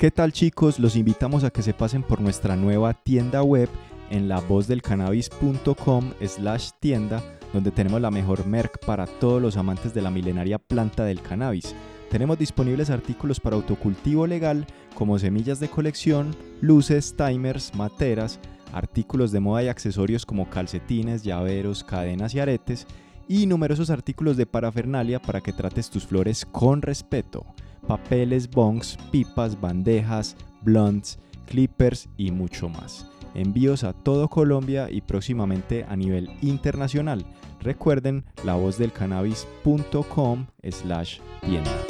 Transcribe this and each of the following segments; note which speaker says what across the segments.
Speaker 1: ¿Qué tal chicos? Los invitamos a que se pasen por nuestra nueva tienda web en lavozdelcannabis.com slash tienda donde tenemos la mejor merc para todos los amantes de la milenaria planta del cannabis. Tenemos disponibles artículos para autocultivo legal como semillas de colección, luces, timers, materas, artículos de moda y accesorios como calcetines, llaveros, cadenas y aretes, y numerosos artículos de parafernalia para que trates tus flores con respeto papeles, bongs, pipas, bandejas, blunts, clippers y mucho más. Envíos a todo Colombia y próximamente a nivel internacional. Recuerden la voz del cannabis.com slash tienda.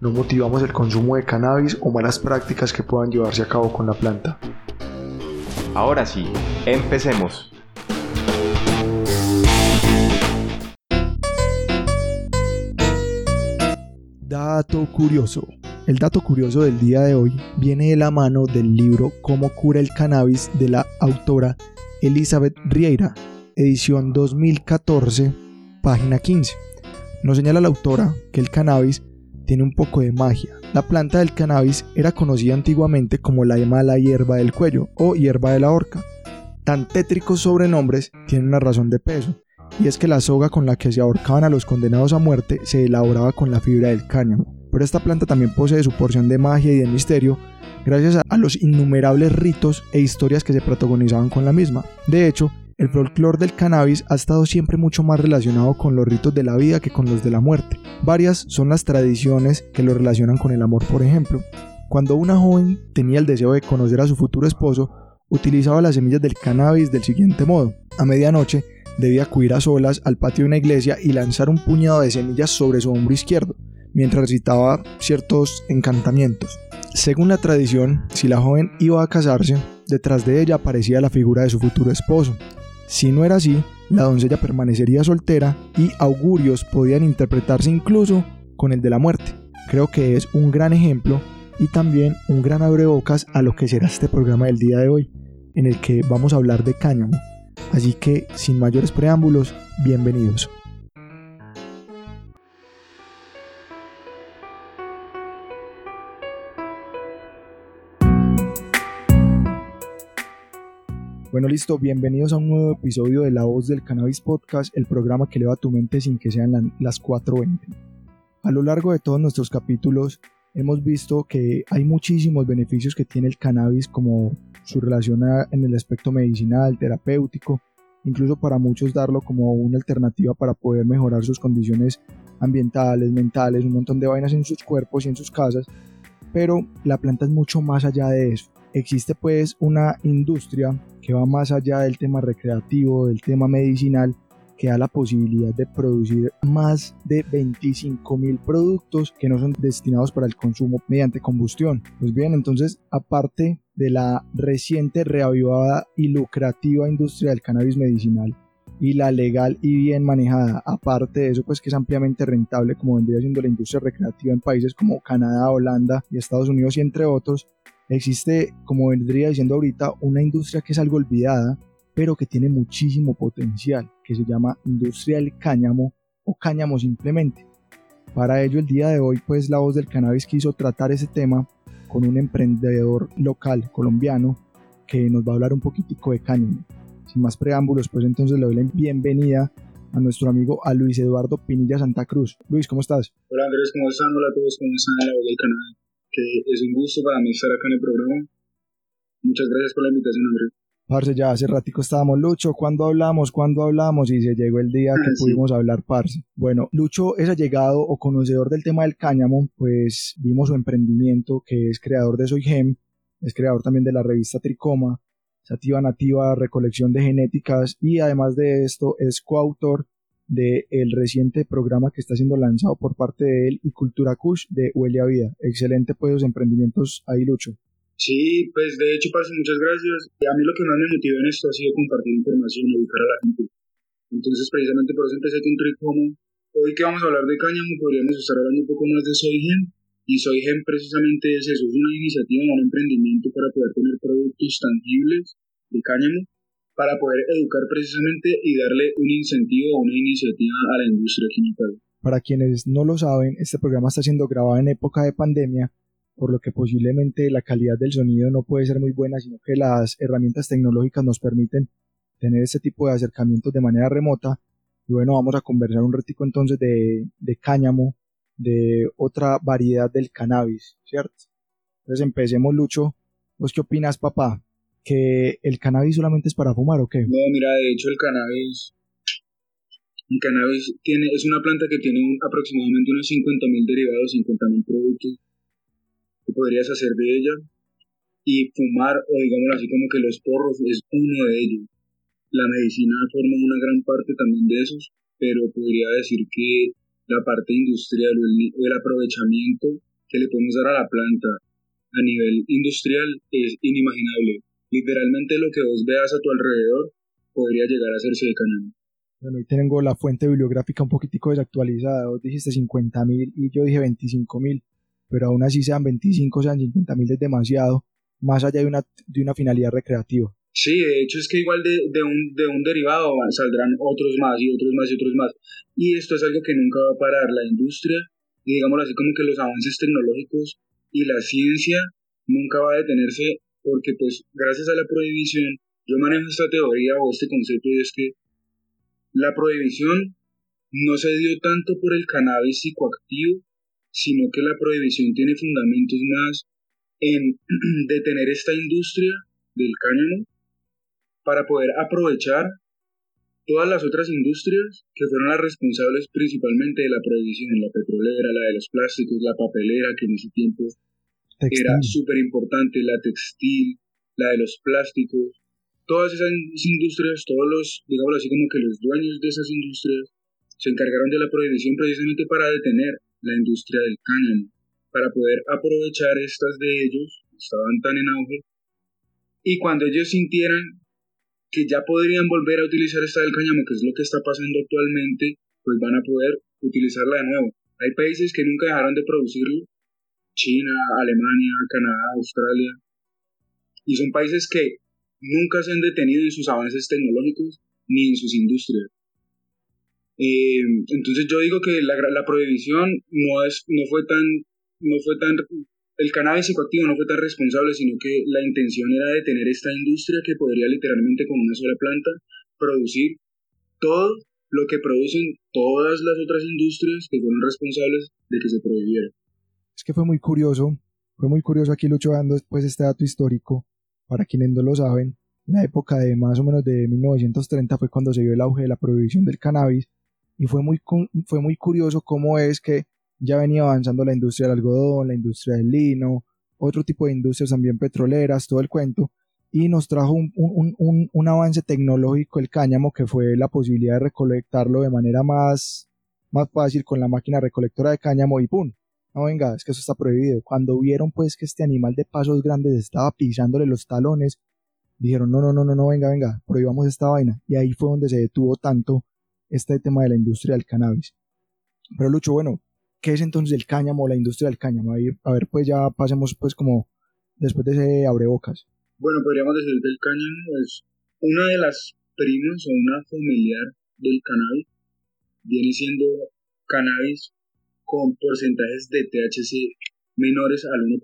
Speaker 2: no motivamos el consumo de cannabis o malas prácticas que puedan llevarse a cabo con la planta.
Speaker 1: Ahora sí, empecemos.
Speaker 2: Dato curioso. El dato curioso del día de hoy viene de la mano del libro Cómo cura el cannabis de la autora Elizabeth Rieira, edición 2014, página 15. Nos señala la autora que el cannabis tiene un poco de magia. La planta del cannabis era conocida antiguamente como la mala hierba del cuello o hierba de la horca. Tan tétricos sobrenombres tienen una razón de peso, y es que la soga con la que se ahorcaban a los condenados a muerte se elaboraba con la fibra del cáñamo. Pero esta planta también posee su porción de magia y de misterio gracias a los innumerables ritos e historias que se protagonizaban con la misma. De hecho, el folclore del cannabis ha estado siempre mucho más relacionado con los ritos de la vida que con los de la muerte. Varias son las tradiciones que lo relacionan con el amor, por ejemplo. Cuando una joven tenía el deseo de conocer a su futuro esposo, utilizaba las semillas del cannabis del siguiente modo. A medianoche debía acudir a solas al patio de una iglesia y lanzar un puñado de semillas sobre su hombro izquierdo, mientras recitaba ciertos encantamientos. Según la tradición, si la joven iba a casarse, detrás de ella aparecía la figura de su futuro esposo. Si no era así, la doncella permanecería soltera y augurios podían interpretarse incluso con el de la muerte. Creo que es un gran ejemplo y también un gran abrebocas a lo que será este programa del día de hoy, en el que vamos a hablar de cáñamo. Así que, sin mayores preámbulos, bienvenidos. Bueno, listo, bienvenidos a un nuevo episodio de La Voz del Cannabis Podcast, el programa que eleva tu mente sin que sean las 4.20. A lo largo de todos nuestros capítulos hemos visto que hay muchísimos beneficios que tiene el cannabis como su relación en el aspecto medicinal, terapéutico, incluso para muchos darlo como una alternativa para poder mejorar sus condiciones ambientales, mentales, un montón de vainas en sus cuerpos y en sus casas, pero la planta es mucho más allá de eso existe pues una industria que va más allá del tema recreativo, del tema medicinal, que da la posibilidad de producir más de 25 mil productos que no son destinados para el consumo mediante combustión. Pues bien, entonces aparte de la reciente reavivada y lucrativa industria del cannabis medicinal y la legal y bien manejada, aparte de eso pues que es ampliamente rentable como vendría siendo la industria recreativa en países como Canadá, Holanda y Estados Unidos y entre otros, Existe, como vendría diciendo ahorita, una industria que es algo olvidada, pero que tiene muchísimo potencial, que se llama industria del cáñamo o cáñamo simplemente. Para ello, el día de hoy, pues la voz del cannabis quiso tratar ese tema con un emprendedor local colombiano que nos va a hablar un poquitico de cáñamo. Sin más preámbulos, pues entonces le doy la bienvenida a nuestro amigo a Luis Eduardo Pinilla Santa Cruz. Luis, ¿cómo estás?
Speaker 3: Hola Andrés, ¿cómo están? Hola a todos, ¿cómo están? La voz del cannabis es un gusto para mí estar acá en el programa. Muchas gracias por la invitación, Andrés.
Speaker 2: Parce, ya hace ratico estábamos, Lucho, ¿cuándo hablamos? ¿Cuándo hablamos? Y se llegó el día que pudimos hablar, parce. Bueno, Lucho es allegado o conocedor del tema del cáñamo, pues vimos su emprendimiento, que es creador de Soy Gem, es creador también de la revista Tricoma, Sativa Nativa, recolección de genéticas, y además de esto es coautor del reciente programa que está siendo lanzado por parte de él y Cultura Kush de Huele a Vida. Excelente pues los emprendimientos ahí, Lucho.
Speaker 3: Sí, pues de hecho, Parce, muchas gracias. A mí lo que más me motivó en esto ha sido compartir información, educar a la gente. Entonces, precisamente por eso empecé con Tricomo. Hoy que vamos a hablar de cáñamo, podríamos estar hablando un poco más de Soygen. Y Soygen precisamente es eso, es una iniciativa, un emprendimiento para poder tener productos tangibles de cáñamo para poder educar precisamente y darle un incentivo o una iniciativa a la industria química.
Speaker 2: Para quienes no lo saben, este programa está siendo grabado en época de pandemia, por lo que posiblemente la calidad del sonido no puede ser muy buena, sino que las herramientas tecnológicas nos permiten tener este tipo de acercamientos de manera remota. Y bueno, vamos a conversar un ratico entonces de, de cáñamo, de otra variedad del cannabis, ¿cierto? Entonces empecemos, Lucho. ¿Vos qué opinas, papá? Que el cannabis solamente es para fumar o qué?
Speaker 3: No, mira, de hecho el cannabis, el cannabis tiene, es una planta que tiene aproximadamente unos 50.000 derivados, 50.000 productos que podrías hacer de ella y fumar o digamos así como que los porros es uno de ellos. La medicina forma una gran parte también de esos, pero podría decir que la parte industrial o el, el aprovechamiento que le podemos dar a la planta a nivel industrial es inimaginable literalmente lo que vos veas a tu alrededor podría llegar a de cáñamo.
Speaker 2: Bueno, ahí tengo la fuente bibliográfica un poquitico desactualizada. Vos dijiste 50.000 y yo dije 25.000, pero aún así sean 25, sean 50.000 es demasiado, más allá de una, de una finalidad recreativa.
Speaker 3: Sí, de hecho es que igual de, de, un, de un derivado saldrán otros más y otros más y otros más. Y esto es algo que nunca va a parar. La industria, y digámoslo así como que los avances tecnológicos y la ciencia nunca va a detenerse porque pues gracias a la prohibición, yo manejo esta teoría o este concepto y es que la prohibición no se dio tanto por el cannabis psicoactivo, sino que la prohibición tiene fundamentos más en detener esta industria del cáñamo para poder aprovechar todas las otras industrias que fueron las responsables principalmente de la prohibición, la petrolera, la de los plásticos, la papelera, que en ese tiempo era súper importante, la textil, la de los plásticos, todas esas industrias, todos los, digamos así como que los dueños de esas industrias, se encargaron de la prohibición precisamente para detener la industria del cáñamo, para poder aprovechar estas de ellos, estaban tan en auge, y cuando ellos sintieran que ya podrían volver a utilizar esta del cáñamo, que es lo que está pasando actualmente, pues van a poder utilizarla de nuevo. Hay países que nunca dejaron de producirlo China, Alemania, Canadá, Australia. Y son países que nunca se han detenido en sus avances tecnológicos ni en sus industrias. Eh, entonces yo digo que la, la, prohibición no, es, no, fue tan, no fue tan... El cannabis psicoactivo no fue tan responsable, sino que la intención era detener esta industria que podría literalmente con una sola planta producir todo lo que producen todas las otras industrias que fueron responsables de que se prohibiera
Speaker 2: es que fue muy curioso, fue muy curioso aquí Lucho dando después este dato histórico, para quienes no lo saben, la época de más o menos de 1930 fue cuando se dio el auge de la prohibición del cannabis y fue muy, fue muy curioso cómo es que ya venía avanzando la industria del algodón, la industria del lino, otro tipo de industrias también petroleras, todo el cuento, y nos trajo un, un, un, un, avance tecnológico el cáñamo que fue la posibilidad de recolectarlo de manera más, más fácil con la máquina recolectora de cáñamo y ¡pum! No venga, es que eso está prohibido. Cuando vieron pues que este animal de pasos grandes estaba pisándole los talones, dijeron, no, no, no, no, no, venga, venga, prohibamos esta vaina. Y ahí fue donde se detuvo tanto este tema de la industria del cannabis. Pero Lucho, bueno, ¿qué es entonces el cáñamo la industria del cáñamo? a ver, pues ya pasemos pues como después de ese abrebocas.
Speaker 3: Bueno, podríamos decir que el cáñamo es una de las primas o una familiar del cannabis. Viene siendo cannabis con porcentajes de THC menores al 1%,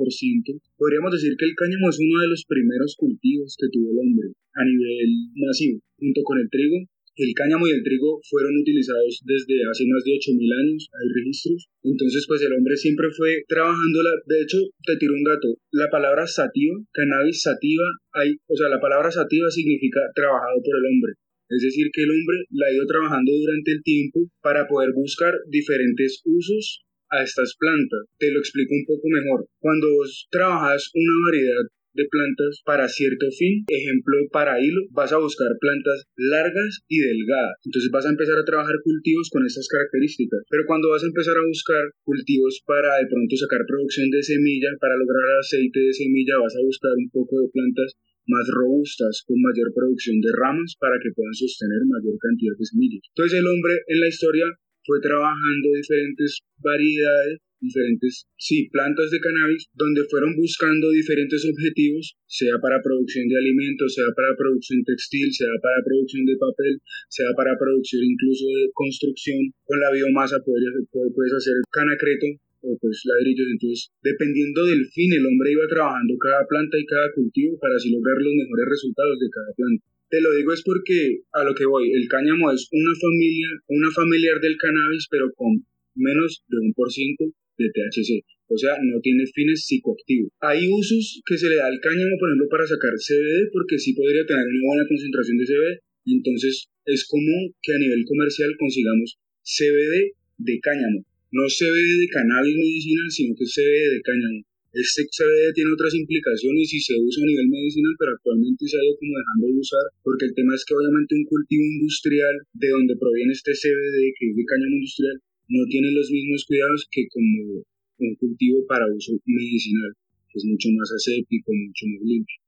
Speaker 3: podríamos decir que el cáñamo es uno de los primeros cultivos que tuvo el hombre a nivel masivo. Junto con el trigo, el cáñamo y el trigo fueron utilizados desde hace más de 8.000 años, hay registros. Entonces, pues el hombre siempre fue trabajando, la, de hecho, te tiro un dato, la palabra sativa, cannabis sativa, hay, o sea, la palabra sativa significa trabajado por el hombre. Es decir, que el hombre la ha ido trabajando durante el tiempo para poder buscar diferentes usos a estas plantas. Te lo explico un poco mejor. Cuando vos trabajas una variedad de plantas para cierto fin. Ejemplo, para hilo, vas a buscar plantas largas y delgadas. Entonces vas a empezar a trabajar cultivos con estas características. Pero cuando vas a empezar a buscar cultivos para de pronto sacar producción de semilla, para lograr aceite de semilla, vas a buscar un poco de plantas más robustas, con mayor producción de ramas para que puedan sostener mayor cantidad de semillas. Entonces el hombre en la historia fue trabajando diferentes variedades diferentes, plantas de cannabis, donde fueron buscando diferentes objetivos, sea para producción de alimentos, sea para producción textil, sea para producción de papel, sea para producción incluso de construcción. Con la biomasa puedes, puedes hacer canacreto o pues ladrillos. Entonces, dependiendo del fin, el hombre iba trabajando cada planta y cada cultivo para así lograr los mejores resultados de cada planta. Te lo digo es porque a lo que voy, el cáñamo es una familia, una familiar del cannabis, pero con menos de un por ciento de THC. O sea, no tiene fines psicoactivos. Hay usos que se le da al cáñamo, por ejemplo, para sacar CBD, porque sí podría tener una buena concentración de CBD. Entonces es común que a nivel comercial consigamos CBD de cáñamo. No CBD de cannabis medicinal, sino que CBD de cáñamo. Este CBD tiene otras implicaciones y se usa a nivel medicinal, pero actualmente se ha ido como dejando de usar, porque el tema es que obviamente un cultivo industrial de donde proviene este CBD, que es de cáñamo industrial, no tiene los mismos cuidados que como un cultivo para uso medicinal, que es mucho más aséptico, mucho más limpio.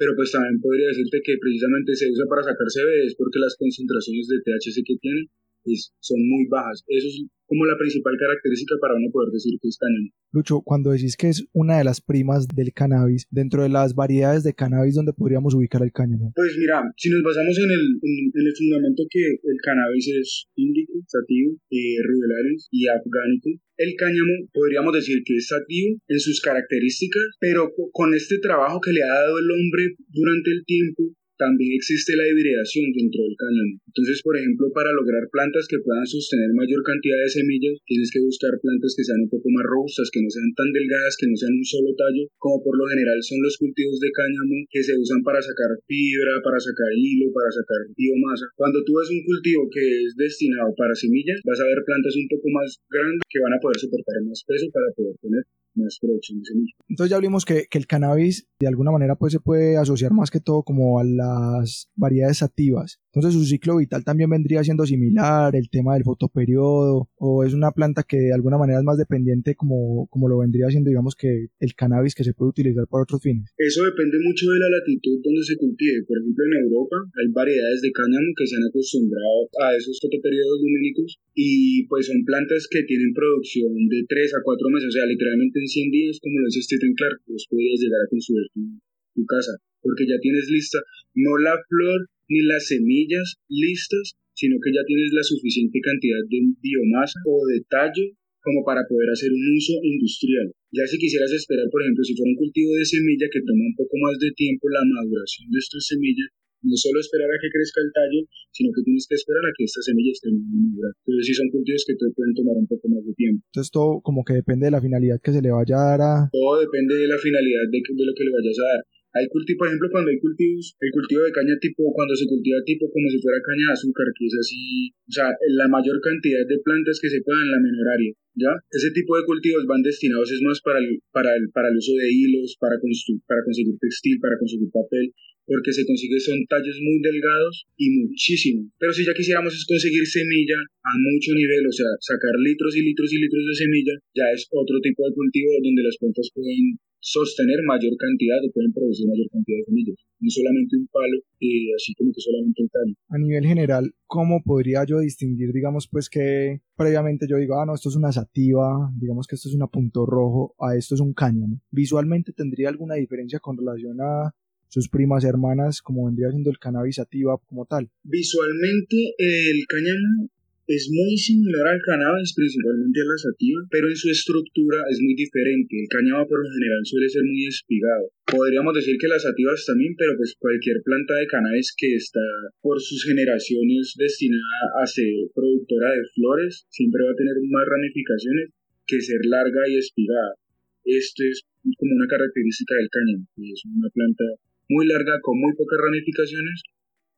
Speaker 3: Pero pues también podría decirte que precisamente se usa para sacar CBD es porque las concentraciones de THC que tiene pues, son muy bajas. Eso es como la principal característica para uno poder decir que es cáñamo.
Speaker 2: Lucho, cuando decís que es una de las primas del cannabis, dentro de las variedades de cannabis, ¿dónde podríamos ubicar el cáñamo?
Speaker 3: Pues mira, si nos basamos en el, en, el fundamento que el cannabis es índico, sativa, eh, rudelaris y afgánico, el cáñamo podríamos decir que es sativo en sus características, pero con este trabajo que le ha dado el hombre durante el tiempo, también existe la hibridación dentro del cáñamo. Entonces, por ejemplo, para lograr plantas que puedan sostener mayor cantidad de semillas, tienes que buscar plantas que sean un poco más robustas, que no sean tan delgadas, que no sean un solo tallo, como por lo general son los cultivos de cáñamo que se usan para sacar fibra, para sacar hilo, para sacar biomasa. Cuando tú ves un cultivo que es destinado para semillas, vas a ver plantas un poco más grandes que van a poder soportar más peso para poder tener entonces
Speaker 2: ya hablamos que, que, el cannabis de alguna manera pues se puede asociar más que todo como a las variedades activas. Entonces su ciclo vital también vendría siendo similar, el tema del fotoperiodo, o es una planta que de alguna manera es más dependiente como, como lo vendría siendo digamos que el cannabis que se puede utilizar para otros fines.
Speaker 3: Eso depende mucho de la latitud donde se cultive. Por ejemplo en Europa hay variedades de cáñamo que se han acostumbrado a esos fotoperiodos luménicos y pues son plantas que tienen producción de 3 a 4 meses, o sea literalmente en 100 días, como lo dice Stephen Clark, pues podrías llegar a construir tu, tu casa, porque ya tienes lista no la flor ni las semillas listas, sino que ya tienes la suficiente cantidad de biomasa o de tallo como para poder hacer un uso industrial. Ya si quisieras esperar, por ejemplo, si fuera un cultivo de semilla que toma un poco más de tiempo la maduración de estas semillas, no solo esperar a que crezca el tallo, sino que tienes que esperar a que esta semilla esté madura. Entonces sí son cultivos que te pueden tomar un poco más de tiempo.
Speaker 2: Entonces todo como que depende de la finalidad que se le vaya a dar a...
Speaker 3: Todo depende de la finalidad de, de lo que le vayas a dar. Hay cultivos, por ejemplo, cuando hay cultivos, el cultivo de caña tipo, cuando se cultiva tipo como si fuera caña de azúcar, que es así, o sea, la mayor cantidad de plantas que se puedan la menor área, ¿ya? Ese tipo de cultivos van destinados es más para el, para el, para el uso de hilos, para, para conseguir textil, para conseguir papel, porque se consigue son tallos muy delgados y muchísimo. Pero si ya quisiéramos es conseguir semilla a mucho nivel, o sea, sacar litros y litros y litros de semilla, ya es otro tipo de cultivo donde las plantas pueden sostener mayor cantidad o pueden producir mayor cantidad de semillas. No solamente un palo, eh, así como que solamente un tallo.
Speaker 2: A nivel general, ¿cómo podría yo distinguir, digamos, pues que previamente yo digo, ah, no, esto es una sativa, digamos que esto es un punto rojo, a esto es un cáñamo? ¿Visualmente tendría alguna diferencia con relación a sus primas hermanas, como vendría siendo el cannabis sativa como tal.
Speaker 3: Visualmente, el cáñamo es muy similar al cannabis, principalmente a la sativa, pero en su estructura es muy diferente. El cáñamo por lo general suele ser muy espigado. Podríamos decir que las sativas también, pero pues cualquier planta de cannabis que está por sus generaciones destinada a ser productora de flores, siempre va a tener más ramificaciones que ser larga y espigada. Esto es como una característica del cáñamo, que es una planta muy larga con muy pocas ramificaciones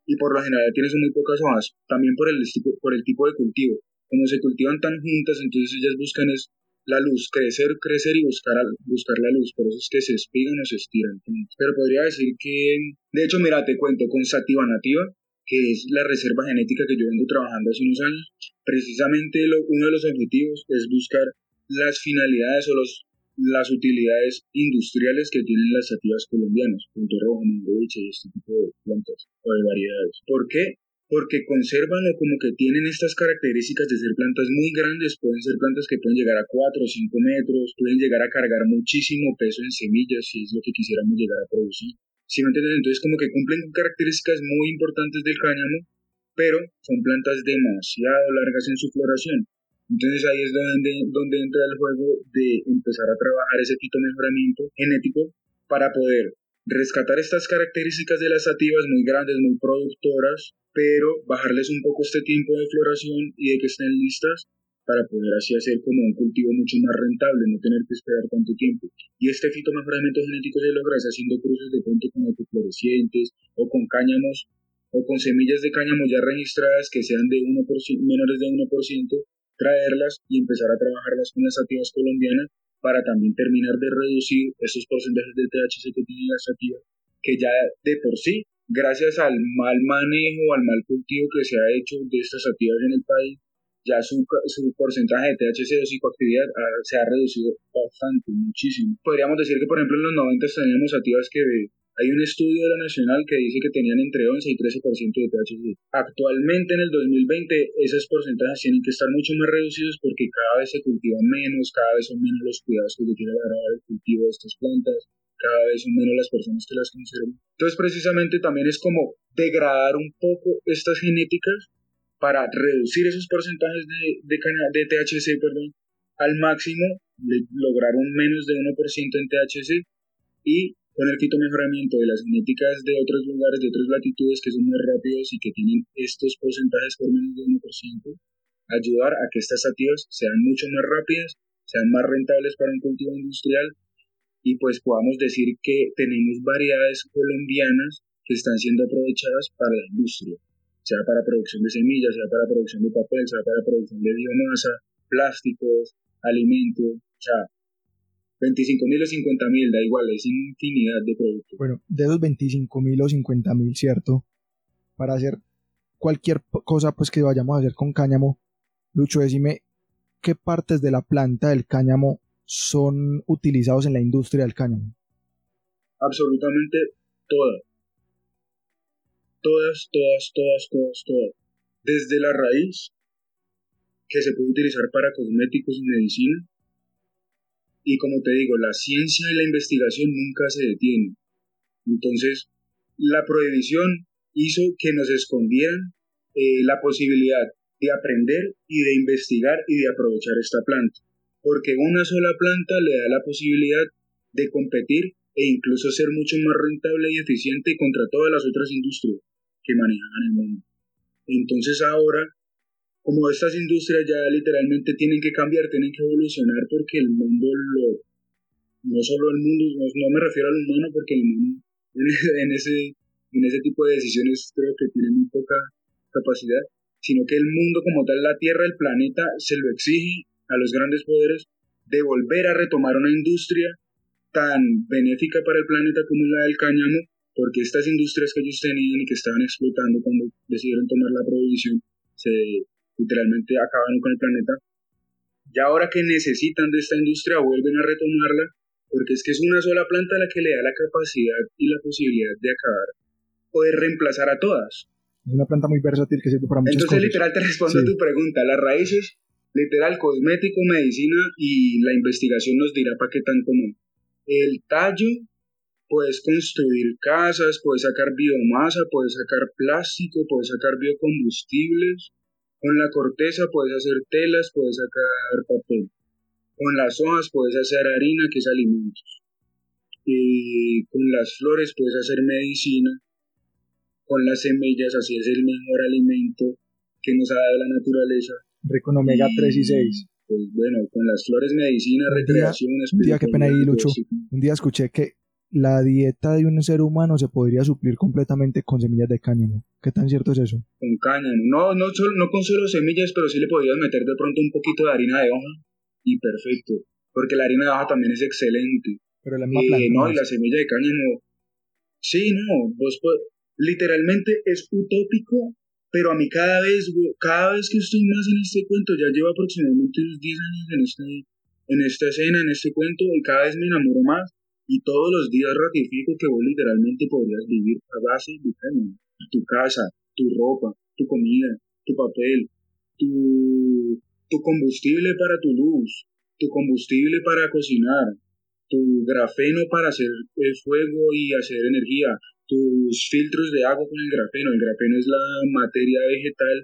Speaker 3: y por lo general tienes muy pocas hojas, también por el, por el tipo de cultivo. Como se cultivan tan juntas, entonces ellas buscan es la luz, crecer, crecer y buscar, buscar la luz. Por eso es que se espigan o se estiran. Pero podría decir que, de hecho, mira, te cuento, con Sativa Nativa, que es la reserva genética que yo vengo trabajando hace unos años, precisamente lo, uno de los objetivos es buscar las finalidades o los, las utilidades industriales que tienen las sativas colombianas, punto rojo, mangoviche y este tipo de plantas o de variedades. ¿Por qué? porque conservan o como que tienen estas características de ser plantas muy grandes, pueden ser plantas que pueden llegar a 4 o 5 metros, pueden llegar a cargar muchísimo peso en semillas, si es lo que quisiéramos llegar a producir. Si me entiendes, entonces como que cumplen con características muy importantes del cáñamo, pero son plantas demasiado largas en su floración. Entonces ahí es donde, donde entra el juego de empezar a trabajar ese tipo de mejoramiento genético para poder rescatar estas características de las sativas muy grandes, muy productoras, pero bajarles un poco este tiempo de floración y de que estén listas para poder así hacer como un cultivo mucho más rentable, no tener que esperar tanto tiempo. Y este fitomejoramiento genético se logra haciendo cruces de pronto con autoflorecientes o con cáñamos o con semillas de cáñamo ya registradas que sean de 1%, menores de 1%, traerlas y empezar a trabajarlas con las sativas colombianas para también terminar de reducir esos porcentajes de THC que tienen las sativas, que ya de por sí, gracias al mal manejo, al mal cultivo que se ha hecho de estas sativas en el país, ya su, su porcentaje de THC o psicoactividad se ha reducido bastante, muchísimo. Podríamos decir que, por ejemplo, en los 90 teníamos sativas que hay un estudio de la Nacional que dice que tenían entre 11 y 13% de THC. Actualmente, en el 2020, esos porcentajes tienen que estar mucho más reducidos porque cada vez se cultivan menos, cada vez son menos los cuidados que se tiene dar el cultivo de estas plantas, cada vez son menos las personas que las conservan. Entonces, precisamente también es como degradar un poco estas genéticas para reducir esos porcentajes de, de, de THC perdón, al máximo, lograr un menos de 1% en THC y con el mejoramiento de las genéticas de otros lugares, de otras latitudes que son más rápidos y que tienen estos porcentajes por menos de 1%, ayudar a que estas sativas sean mucho más rápidas, sean más rentables para un cultivo industrial y pues podamos decir que tenemos variedades colombianas que están siendo aprovechadas para la industria, sea para producción de semillas, sea para producción de papel, sea para producción de biomasa, plásticos, alimentos, o 25 mil o 50 mil, da igual, es infinidad de productos.
Speaker 2: Bueno, de esos 25 mil o 50 mil, ¿cierto? Para hacer cualquier cosa pues que vayamos a hacer con cáñamo, Lucho, decime qué partes de la planta del cáñamo son utilizados en la industria del cáñamo.
Speaker 3: Absolutamente todas. Todas, todas, todas, todas, todas. Desde la raíz, que se puede utilizar para cosméticos y medicina, y como te digo, la ciencia y la investigación nunca se detienen. Entonces, la prohibición hizo que nos escondieran eh, la posibilidad de aprender y de investigar y de aprovechar esta planta. Porque una sola planta le da la posibilidad de competir e incluso ser mucho más rentable y eficiente contra todas las otras industrias que manejan el mundo. Entonces ahora como estas industrias ya literalmente tienen que cambiar, tienen que evolucionar porque el mundo lo, no solo el mundo, no, me refiero al humano porque el mundo en ese, en ese tipo de decisiones creo que tiene muy poca capacidad, sino que el mundo como tal, la Tierra, el planeta, se lo exige a los grandes poderes de volver a retomar una industria tan benéfica para el planeta como la del cáñamo, porque estas industrias que ellos tenían y que estaban explotando cuando decidieron tomar la prohibición se literalmente acabaron con el planeta. Y ahora que necesitan de esta industria vuelven a retomarla porque es que es una sola planta la que le da la capacidad y la posibilidad de acabar o de reemplazar a todas.
Speaker 2: Es una planta muy versátil que sirve para muchas
Speaker 3: Entonces, literal, te respondo a tu pregunta. Las raíces, literal, cosmético, medicina y la investigación nos dirá para qué tan común. El tallo, puedes construir casas, puedes sacar biomasa, puedes sacar plástico, puedes sacar biocombustibles, con la corteza puedes hacer telas, puedes sacar papel. Con las hojas puedes hacer harina, que es alimentos. Y con las flores puedes hacer medicina. Con las semillas, así es el mejor alimento que nos ha dado la naturaleza.
Speaker 2: Rico omega 3 y 6.
Speaker 3: Pues bueno, con las flores medicina, recreación,
Speaker 2: un día, qué pena ahí, Lucho. Un día escuché que la dieta de un ser humano se podría suplir completamente con semillas de cáñamo. ¿Qué tan cierto es eso?
Speaker 3: Con cáñamo. No, no, no con solo semillas, pero sí le podrías meter de pronto un poquito de harina de hoja y perfecto, porque la harina de abajo también es excelente.
Speaker 2: Pero la
Speaker 3: eh, no, y la semilla de cáñamo, sí, no, vos literalmente es utópico, pero a mí cada vez, cada vez que estoy más en este cuento, ya llevo aproximadamente unos 10 años en, este, en esta escena, en este cuento, y cada vez me enamoro más, y todos los días ratifico que vos literalmente podrías vivir a base de cáñamo. Tu casa, tu ropa, tu comida, tu papel, tu, tu combustible para tu luz, tu combustible para cocinar, tu grafeno para hacer fuego y hacer energía, tus filtros de agua con el grafeno. El grafeno es la materia vegetal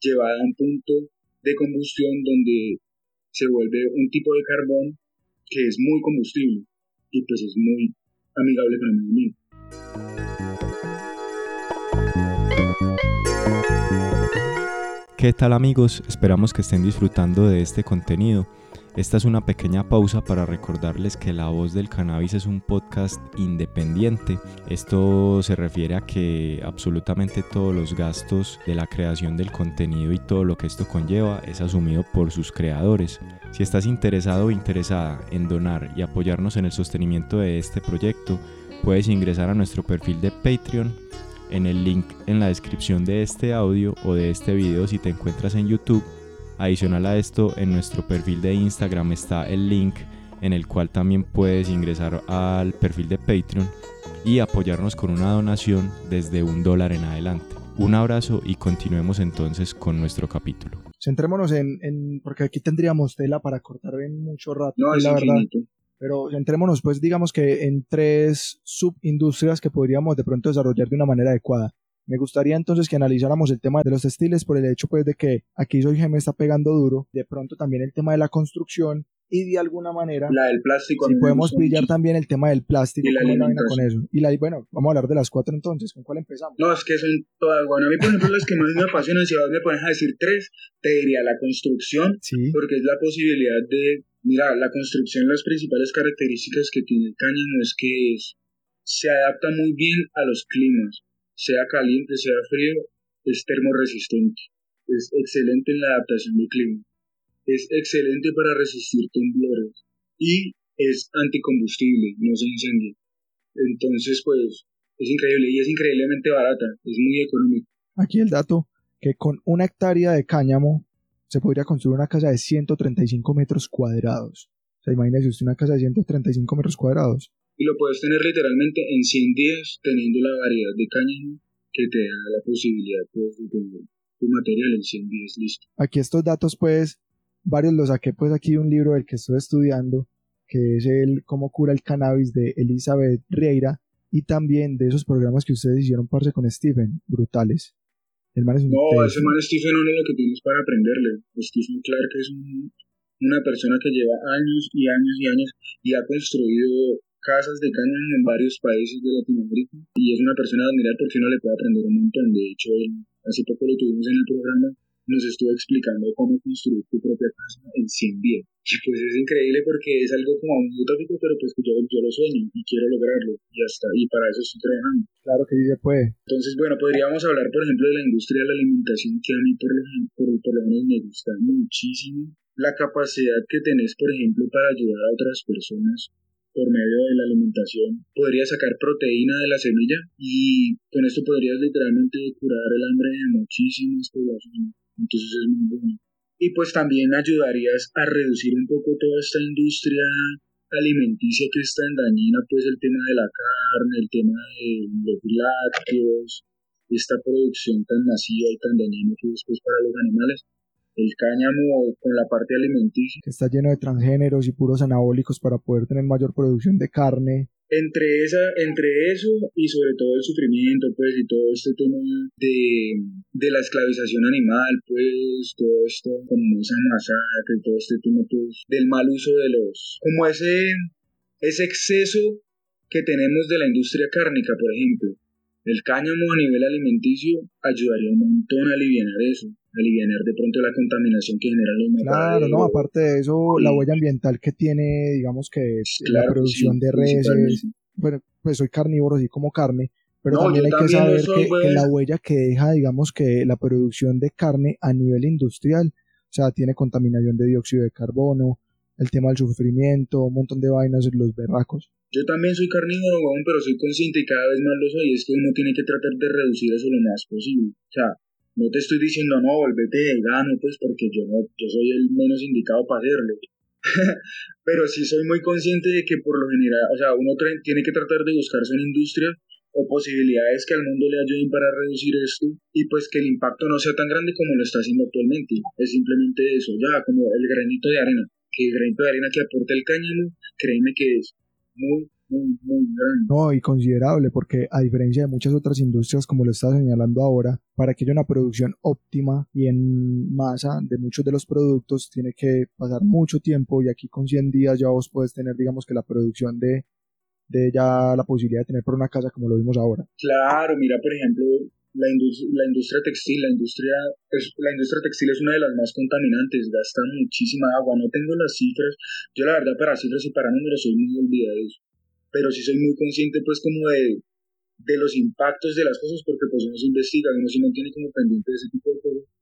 Speaker 3: llevada a un punto de combustión donde se vuelve un tipo de carbón que es muy combustible y pues es muy amigable con el medio ambiente.
Speaker 1: ¿Qué tal amigos? Esperamos que estén disfrutando de este contenido. Esta es una pequeña pausa para recordarles que La Voz del Cannabis es un podcast independiente. Esto se refiere a que absolutamente todos los gastos de la creación del contenido y todo lo que esto conlleva es asumido por sus creadores. Si estás interesado o interesada en donar y apoyarnos en el sostenimiento de este proyecto, puedes ingresar a nuestro perfil de Patreon en el link en la descripción de este audio o de este video si te encuentras en YouTube Adicional a esto, en nuestro perfil de Instagram está el link en el cual también puedes ingresar al perfil de Patreon y apoyarnos con una donación desde un dólar en adelante. Un abrazo y continuemos entonces con nuestro capítulo.
Speaker 2: Centrémonos en, en porque aquí tendríamos tela para cortar en mucho rato,
Speaker 3: no,
Speaker 2: la
Speaker 3: verdad.
Speaker 2: Pero centrémonos pues digamos que en tres subindustrias que podríamos de pronto desarrollar de una manera adecuada. Me gustaría entonces que analizáramos el tema de los textiles por el hecho pues de que aquí Soy me está pegando duro, de pronto también el tema de la construcción y de alguna manera
Speaker 3: la del plástico
Speaker 2: si podemos pillar también el tema del plástico y la con eso y la, bueno vamos a hablar de las cuatro entonces con cuál empezamos
Speaker 3: no es que son todas bueno a mí por ejemplo las que más me apasionan si vos me pones a decir tres te diría la construcción
Speaker 2: sí.
Speaker 3: porque es la posibilidad de mira la construcción las principales características que tiene el cáñamo es que se adapta muy bien a los climas sea caliente, sea frío, es termoresistente. Es excelente en la adaptación del clima. Es excelente para resistir temblores. Y es anticombustible, no se incendia. Entonces, pues, es increíble y es increíblemente barata, es muy económico.
Speaker 2: Aquí el dato, que con una hectárea de cáñamo se podría construir una casa de 135 metros cuadrados. O sea, imagínese usted una casa de 135 metros cuadrados
Speaker 3: y lo puedes tener literalmente en 100 días teniendo la variedad de cáñamo que te da la posibilidad pues, de tener tu material en 100 días listo.
Speaker 2: Aquí estos datos pues varios los saqué pues aquí de un libro del que estoy estudiando que es el cómo cura el cannabis de Elizabeth Rieira y también de esos programas que ustedes hicieron parce con Stephen, brutales.
Speaker 3: El man es un no, ese man Stephen no es lo que tienes para aprenderle. Stephen Clark es una persona que lleva años y años y años y ha construido casas de cáñamo en varios países de Latinoamérica y es una persona de admirar porque uno le puede aprender un montón. De hecho, hace poco lo tuvimos en el programa, nos estuvo explicando cómo construir tu propia casa en 100 días. Y pues es increíble porque es algo como muy utópico, pero pues yo, yo lo sueño y quiero lograrlo y ya está. Y para eso estoy trabajando.
Speaker 2: Claro que sí se puede.
Speaker 3: Entonces, bueno, podríamos hablar, por ejemplo, de la industria de la alimentación que a mí por lo, por, por lo menos me gusta muchísimo. La capacidad que tenés, por ejemplo, para ayudar a otras personas por medio de la alimentación, podrías sacar proteína de la semilla y con esto podrías literalmente curar el hambre de muchísimas poblaciones. Entonces es muy bueno. Y pues también ayudarías a reducir un poco toda esta industria alimenticia que es tan dañina, pues el tema de la carne, el tema de los lácteos, esta producción tan masiva y tan dañina que es pues, para los animales el cáñamo con la parte alimenticia.
Speaker 2: Que está lleno de transgéneros y puros anabólicos para poder tener mayor producción de carne.
Speaker 3: Entre, esa, entre eso y sobre todo el sufrimiento, pues, y todo este tema de, de la esclavización animal, pues, todo esto, como esa masacre, todo este tema, pues, del mal uso de los, como ese, ese exceso que tenemos de la industria cárnica, por ejemplo. El cáñamo a nivel alimenticio ayudaría un montón a aliviar eso aliviar de pronto la contaminación que generan los
Speaker 2: Claro, no, aparte de eso, la huella ambiental que tiene, digamos que la producción de reses, bueno, pues soy carnívoro, así como carne, pero también hay que saber que, la huella que deja, digamos que la producción de carne a nivel industrial, o sea, tiene contaminación de dióxido de carbono, el tema del sufrimiento, un montón de vainas, los berracos.
Speaker 3: Yo también soy carnívoro, pero soy consciente y cada vez más lo soy. Es que uno tiene que tratar de reducir eso lo más posible. O sea, no te estoy diciendo, no, volvete vegano, pues porque yo no, yo soy el menos indicado para hacerlo. pero sí soy muy consciente de que por lo general, o sea, uno tiene que tratar de buscarse una industria o posibilidades que al mundo le ayuden para reducir esto y pues que el impacto no sea tan grande como lo está haciendo actualmente. Es simplemente eso, ya como el granito de arena. Que el granito de arena que aporta el cáñamo, créeme que es muy, muy, muy grande.
Speaker 2: No, y considerable, porque a diferencia de muchas otras industrias, como lo está señalando ahora, para que haya una producción óptima y en masa de muchos de los productos, tiene que pasar mucho tiempo y aquí con 100 días ya vos puedes tener, digamos que la producción de de ya la posibilidad de tener por una casa como lo vimos ahora.
Speaker 3: Claro, mira, por ejemplo, la, la industria textil, la industria, es, la industria textil es una de las más contaminantes, gasta muchísima agua, no tengo las cifras, yo la verdad para cifras y para números soy muy olvidado, pero sí soy muy consciente pues como de, de los impactos de las cosas porque pues uno se investiga, uno se mantiene como pendiente de ese tipo de cosas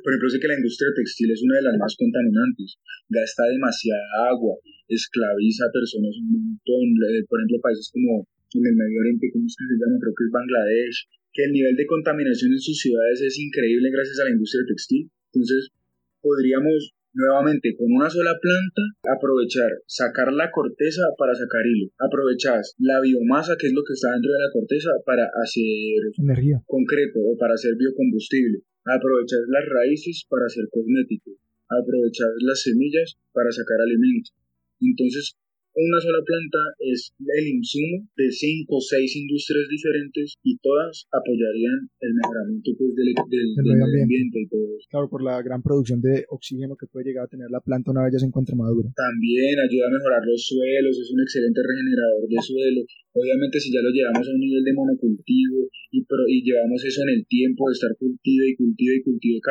Speaker 3: por ejemplo, sé que la industria textil es una de las más contaminantes, gasta demasiada agua, esclaviza a personas un montón, por ejemplo, países como en el Medio Oriente, como es que se llama? Creo que es Bangladesh, que el nivel de contaminación en sus ciudades es increíble gracias a la industria textil. Entonces, podríamos nuevamente con una sola planta aprovechar, sacar la corteza para sacar hilo, aprovechar la biomasa que es lo que está dentro de la corteza para hacer
Speaker 2: energía.
Speaker 3: concreto o para hacer biocombustible, aprovechar las raíces para hacer cosméticos, aprovechar las semillas para sacar alimentos. Entonces, una sola planta es el insumo de cinco o seis industrias diferentes y todas apoyarían el mejoramiento pues, del, medio ambiente. y todo eso.
Speaker 2: Claro, por la gran producción de oxígeno que puede llegar a tener la planta una vez ya se encuentre madura.
Speaker 3: También ayuda a mejorar los suelos, es un excelente regenerador de suelo. Obviamente si ya lo llevamos a un nivel de monocultivo y, y llevamos eso en el tiempo de estar cultivo y cultivo y cultivo de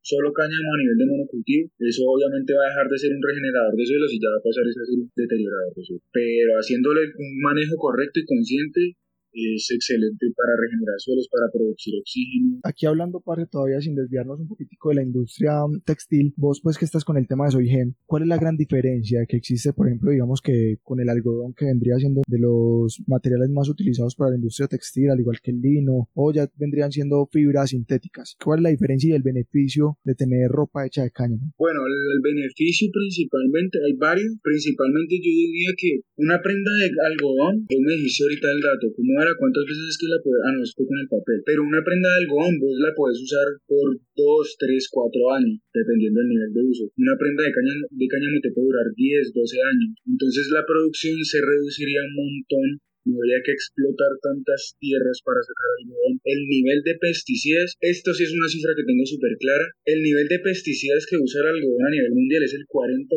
Speaker 3: solo cáñamo a nivel de monocultivo, eso obviamente va a dejar de ser un regenerador de suelos y ya va a pasar a ser un deteriorador de suelos. Pero haciéndole un manejo correcto y consciente, es excelente para regenerar suelos, para producir oxígeno.
Speaker 2: Aquí hablando, parte todavía sin desviarnos un poquitico de la industria um, textil, vos pues que estás con el tema de Soygen, ¿cuál es la gran diferencia que existe, por ejemplo, digamos que con el algodón que vendría siendo de los materiales más utilizados para la industria textil, al igual que el lino, o ya vendrían siendo fibras sintéticas? ¿Cuál es la diferencia y el beneficio de tener ropa hecha de cáñamo?
Speaker 3: Bueno, el, beneficio principalmente, hay varios, principalmente yo diría que una prenda de algodón, yo me dijiste ahorita el dato, como cuántas veces es que la puedes, ah no, esto con el papel, pero una prenda de algodón vos la puedes usar por 2, 3, 4 años, dependiendo del nivel de uso. Una prenda de cáñamo, de te puede durar 10, 12 años. Entonces la producción se reduciría un montón no habría que explotar tantas tierras para sacar algodón. El nivel de pesticidas, esto sí es una cifra que tengo súper clara, el nivel de pesticidas que usa el algodón a nivel mundial es el 40%,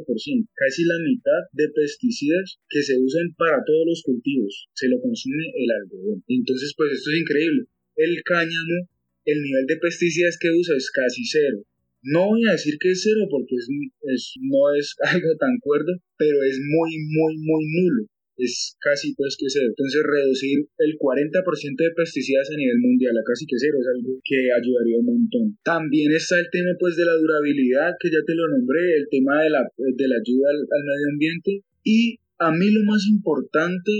Speaker 3: casi la mitad de pesticidas que se usan para todos los cultivos, se lo consume el algodón. Entonces, pues esto es increíble. El cáñamo, el nivel de pesticidas que usa es casi cero. No voy a decir que es cero porque es, no es algo tan cuerdo, pero es muy, muy, muy nulo es casi pues que cero. Entonces reducir el 40% de pesticidas a nivel mundial a casi que cero es algo que ayudaría un montón. También está el tema pues de la durabilidad que ya te lo nombré, el tema de la, de la ayuda al medio ambiente y a mí lo más importante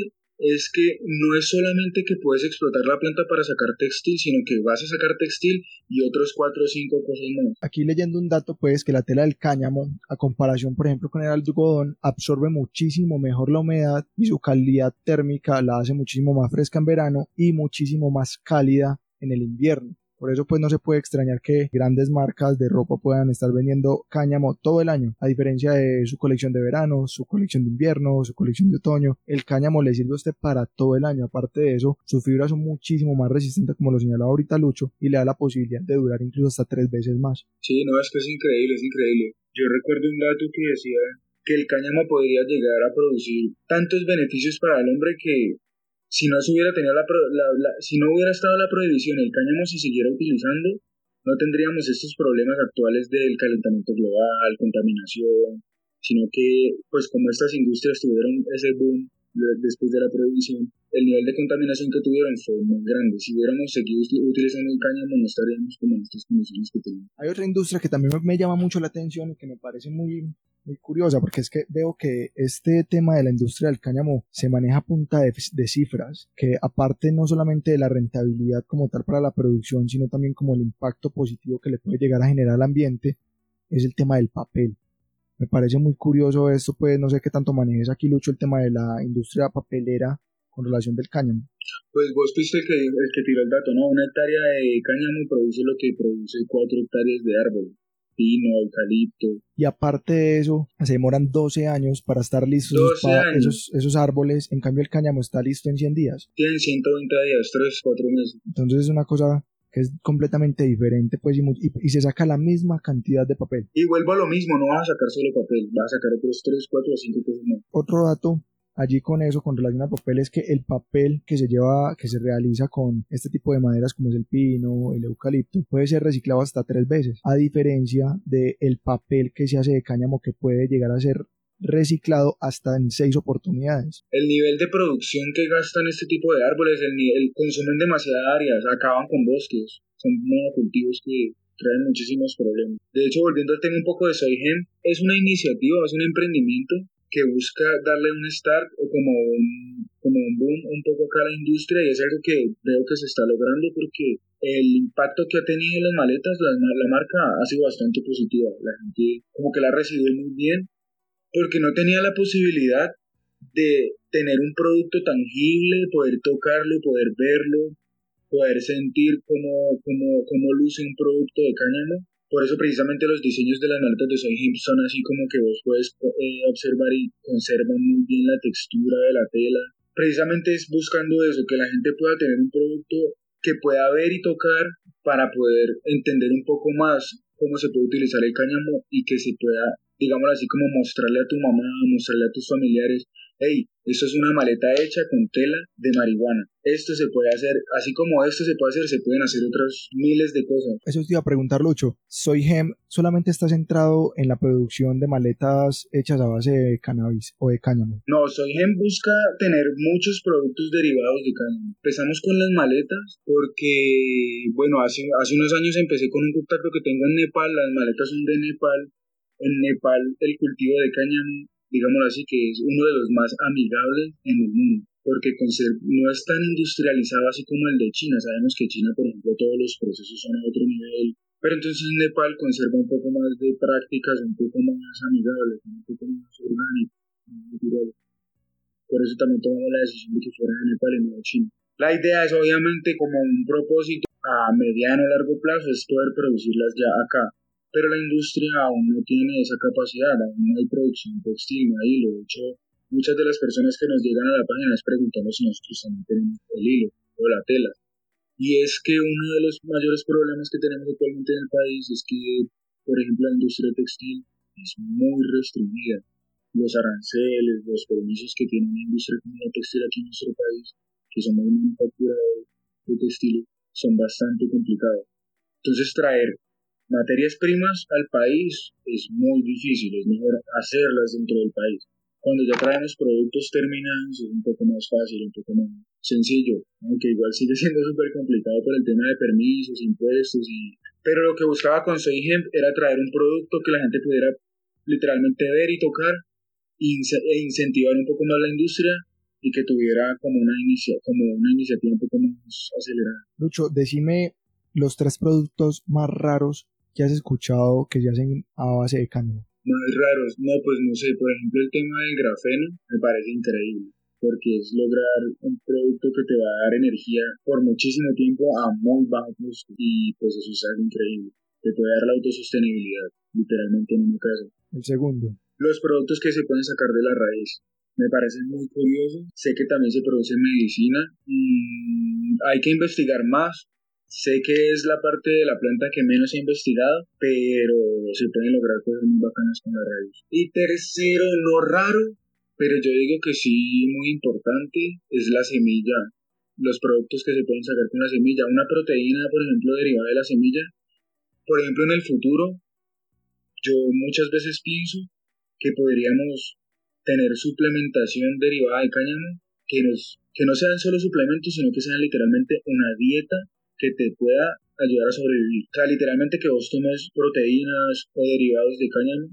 Speaker 3: es que no es solamente que puedes explotar la planta para sacar textil, sino que vas a sacar textil y otros cuatro o cinco cosas más.
Speaker 2: Aquí leyendo un dato, pues que la tela del cáñamo, a comparación, por ejemplo, con el algodón, absorbe muchísimo mejor la humedad y su calidad térmica la hace muchísimo más fresca en verano y muchísimo más cálida en el invierno. Por eso pues no se puede extrañar que grandes marcas de ropa puedan estar vendiendo cáñamo todo el año, a diferencia de su colección de verano, su colección de invierno, su colección de otoño. El cáñamo le sirve a usted para todo el año. Aparte de eso, sus fibras son muchísimo más resistentes como lo señalaba ahorita Lucho y le da la posibilidad de durar incluso hasta tres veces más.
Speaker 3: Sí, no, es que es increíble, es increíble. Yo recuerdo un dato que decía que el cáñamo podría llegar a producir tantos beneficios para el hombre que si no se hubiera tenido la, si no hubiera estado la prohibición el cáñamo se siguiera utilizando, no tendríamos estos problemas actuales del calentamiento global, contaminación, sino que, pues como estas industrias tuvieron ese boom después de la prohibición, el nivel de contaminación que tuvieron fue muy grande. Si hubiéramos seguido utilizando el cáñamo, no estaríamos como en estas condiciones que tenemos.
Speaker 2: Hay otra industria que también me llama mucho la atención y que me parece muy muy curiosa porque es que veo que este tema de la industria del cáñamo se maneja a punta de, de, cifras, que aparte no solamente de la rentabilidad como tal para la producción, sino también como el impacto positivo que le puede llegar a generar al ambiente, es el tema del papel. Me parece muy curioso esto, pues no sé qué tanto manejes aquí, Lucho, el tema de la industria papelera con relación del cáñamo.
Speaker 3: Pues vos fuiste el que, el que tiró el dato, ¿no? Una hectárea de cáñamo produce lo que produce cuatro hectáreas de árbol pino, eucalipto.
Speaker 2: Y aparte de eso, se demoran 12 años para estar listos esos, esos, árboles, en cambio el cáñamo está listo en 100 días.
Speaker 3: Tienen 120 días, 3, 4 meses.
Speaker 2: Entonces es una cosa que es completamente diferente pues y, se saca la misma cantidad de papel.
Speaker 3: Y vuelvo a lo mismo, no vas a sacar solo papel, vas a sacar otros 3, 4 o 5 cosas más.
Speaker 2: Otro dato allí con eso, con relación al papel, es que el papel que se lleva, que se realiza con este tipo de maderas como es el pino, el eucalipto, puede ser reciclado hasta tres veces, a diferencia del el papel que se hace de cáñamo que puede llegar a ser reciclado hasta en seis oportunidades.
Speaker 3: El nivel de producción que gastan este tipo de árboles, el, nivel, consumen demasiadas áreas, acaban con bosques, son monocultivos que traen muchísimos problemas. De hecho, volviendo al tema un poco de Soygen, es una iniciativa, es un emprendimiento que busca darle un start o como un, como un boom un poco acá a la industria y es algo que veo que se está logrando porque el impacto que ha tenido en las maletas, la, la marca ha sido bastante positiva. La gente como que la ha recibido muy bien porque no tenía la posibilidad de tener un producto tangible, poder tocarlo, poder verlo, poder sentir cómo, cómo, cómo luce un producto de cáñamo por eso precisamente los diseños de las maletas de Soy son así como que vos puedes eh, observar y conservan muy bien la textura de la tela. Precisamente es buscando eso, que la gente pueda tener un producto que pueda ver y tocar para poder entender un poco más cómo se puede utilizar el cáñamo y que se pueda, digamos así, como mostrarle a tu mamá, mostrarle a tus familiares hey, esto es una maleta hecha con tela de marihuana. Esto se puede hacer, así como esto se puede hacer, se pueden hacer otras miles de cosas.
Speaker 2: Eso te iba a preguntar, Lucho. Soy Gem solamente está centrado en la producción de maletas hechas a base de cannabis o de cáñamo.
Speaker 3: No, Soy Gem busca tener muchos productos derivados de cáñamo. Empezamos con las maletas porque, bueno, hace, hace unos años empecé con un contacto que tengo en Nepal. Las maletas son de Nepal. En Nepal el cultivo de cáñamo digámoslo así, que es uno de los más amigables en el mundo, porque no es tan industrializado así como el de China. Sabemos que China, por ejemplo, todos los procesos son a otro nivel, pero entonces Nepal conserva un poco más de prácticas, un poco más amigables, un poco más orgánicas, Por eso también tomamos la decisión de que fuera de Nepal y no de China. La idea es obviamente como un propósito a mediano o largo plazo es poder producirlas ya acá pero la industria aún no tiene esa capacidad, aún no hay producción textil, no hay hilo. De hecho, muchas de las personas que nos llegan a la página nos preguntan si nosotros también tenemos el hilo o la tela. Y es que uno de los mayores problemas que tenemos actualmente en el país es que, por ejemplo, la industria textil es muy restringida. Los aranceles, los permisos que tiene una industria la textil aquí en nuestro país, que son muy manufacturados de textil, son bastante complicados. Entonces, traer materias primas al país es muy difícil, es mejor hacerlas dentro del país. Cuando ya traemos productos terminados es un poco más fácil, un poco más sencillo, aunque igual sigue siendo súper complicado por el tema de permisos, impuestos y... Pero lo que buscaba con Soy era traer un producto que la gente pudiera literalmente ver y tocar e incentivar un poco más la industria y que tuviera como una, inicia como una iniciativa un poco más acelerada.
Speaker 2: Lucho, decime los tres productos más raros ¿Qué has escuchado que se hacen a base de cáñamo?
Speaker 3: Más raros, no, pues no sé, por ejemplo el tema del grafeno me parece increíble, porque es lograr un producto que te va a dar energía por muchísimo tiempo a muy bajo costo y pues eso es algo increíble, te puede dar la autosostenibilidad, literalmente en un caso.
Speaker 2: El segundo.
Speaker 3: Los productos que se pueden sacar de la raíz, me parece muy curioso. Sé que también se produce medicina. Mm, hay que investigar más Sé que es la parte de la planta que menos he investigado, pero se pueden lograr cosas muy bacanas con la raíz. Y tercero, no raro, pero yo digo que sí muy importante, es la semilla. Los productos que se pueden sacar con la semilla. Una proteína, por ejemplo, derivada de la semilla. Por ejemplo, en el futuro, yo muchas veces pienso que podríamos tener suplementación derivada de cáñamo que, nos, que no sean solo suplementos, sino que sean literalmente una dieta que te pueda ayudar a sobrevivir. O sea, literalmente que vos tomes proteínas o derivados de cáñamo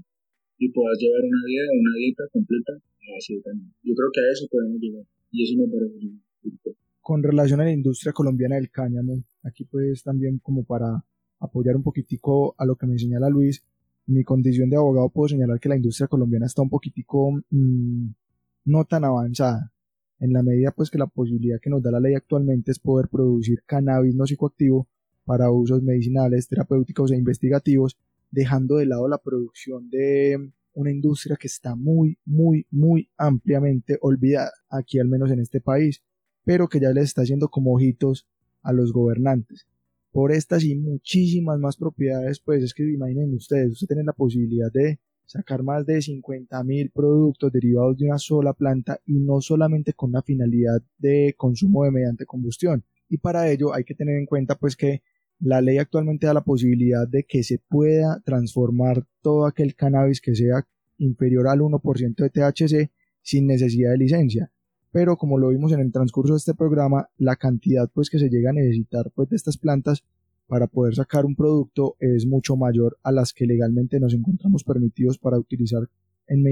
Speaker 3: y puedas llevar una una dieta completa así también. Yo creo que a eso podemos llegar y eso me parece
Speaker 2: Con relación a la industria colombiana del cáñamo, aquí pues también como para apoyar un poquitico a lo que me señala Luis, en mi condición de abogado puedo señalar que la industria colombiana está un poquitico mm, no tan avanzada en la medida pues que la posibilidad que nos da la ley actualmente es poder producir cannabis no psicoactivo para usos medicinales, terapéuticos e investigativos, dejando de lado la producción de una industria que está muy, muy, muy ampliamente olvidada, aquí al menos en este país, pero que ya les está haciendo como ojitos a los gobernantes. Por estas y muchísimas más propiedades, pues es que imaginen ustedes, usted tiene la posibilidad de sacar más de 50.000 productos derivados de una sola planta y no solamente con la finalidad de consumo de mediante combustión. Y para ello hay que tener en cuenta pues que la ley actualmente da la posibilidad de que se pueda transformar todo aquel cannabis que sea inferior al 1% de THC sin necesidad de licencia. Pero como lo vimos en el transcurso de este programa, la cantidad pues que se llega a necesitar pues de estas plantas para poder sacar un producto es mucho mayor a las que legalmente nos encontramos permitidos para utilizar en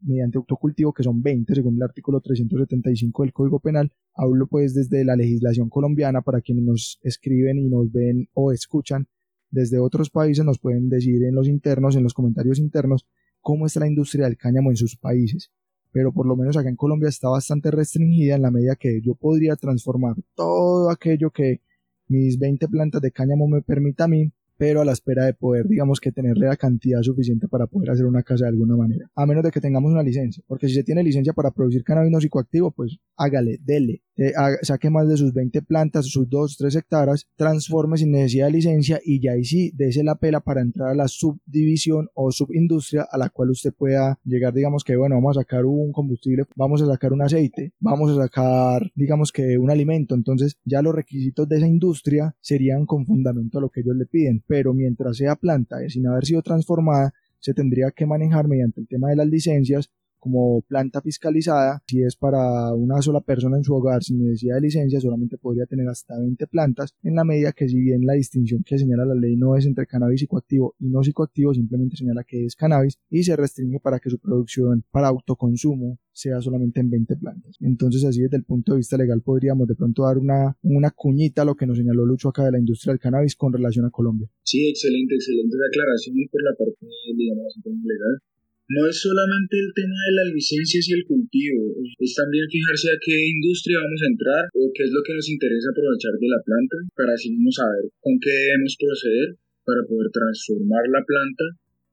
Speaker 2: mediante autocultivo, que son 20 según el artículo 375 del Código Penal. Hablo pues desde la legislación colombiana para quienes nos escriben y nos ven o escuchan desde otros países nos pueden decir en los internos, en los comentarios internos, cómo está la industria del cáñamo en sus países. Pero por lo menos acá en Colombia está bastante restringida en la medida que yo podría transformar todo aquello que mis 20 plantas de cáñamo me permita a mí, pero a la espera de poder, digamos que tenerle la cantidad suficiente para poder hacer una casa de alguna manera, a menos de que tengamos una licencia, porque si se tiene licencia para producir cannabis no psicoactivo, pues hágale, dele, eh, saque más de sus 20 plantas, sus 2, 3 hectáreas, transforme sin necesidad de licencia y ya ahí sí, dése la pela para entrar a la subdivisión o subindustria a la cual usted pueda llegar, digamos que, bueno, vamos a sacar un combustible, vamos a sacar un aceite, vamos a sacar, digamos que un alimento, entonces ya los requisitos de esa industria serían con fundamento a lo que ellos le piden, pero mientras sea planta sin haber sido transformada, se tendría que manejar mediante el tema de las licencias como planta fiscalizada, si es para una sola persona en su hogar sin necesidad de licencia, solamente podría tener hasta 20 plantas, en la medida que si bien la distinción que señala la ley no es entre cannabis psicoactivo y no psicoactivo, simplemente señala que es cannabis y se restringe para que su producción para autoconsumo sea solamente en 20 plantas. Entonces así desde el punto de vista legal podríamos de pronto dar una, una cuñita a lo que nos señaló Lucho acá de la industria del cannabis con relación a Colombia.
Speaker 3: Sí, excelente, excelente declaración por la parte, digamos, legal no es solamente el tema de las licencias y el cultivo, es también fijarse a qué industria vamos a entrar o qué es lo que nos interesa aprovechar de la planta para así mismo saber con qué debemos proceder para poder transformar la planta,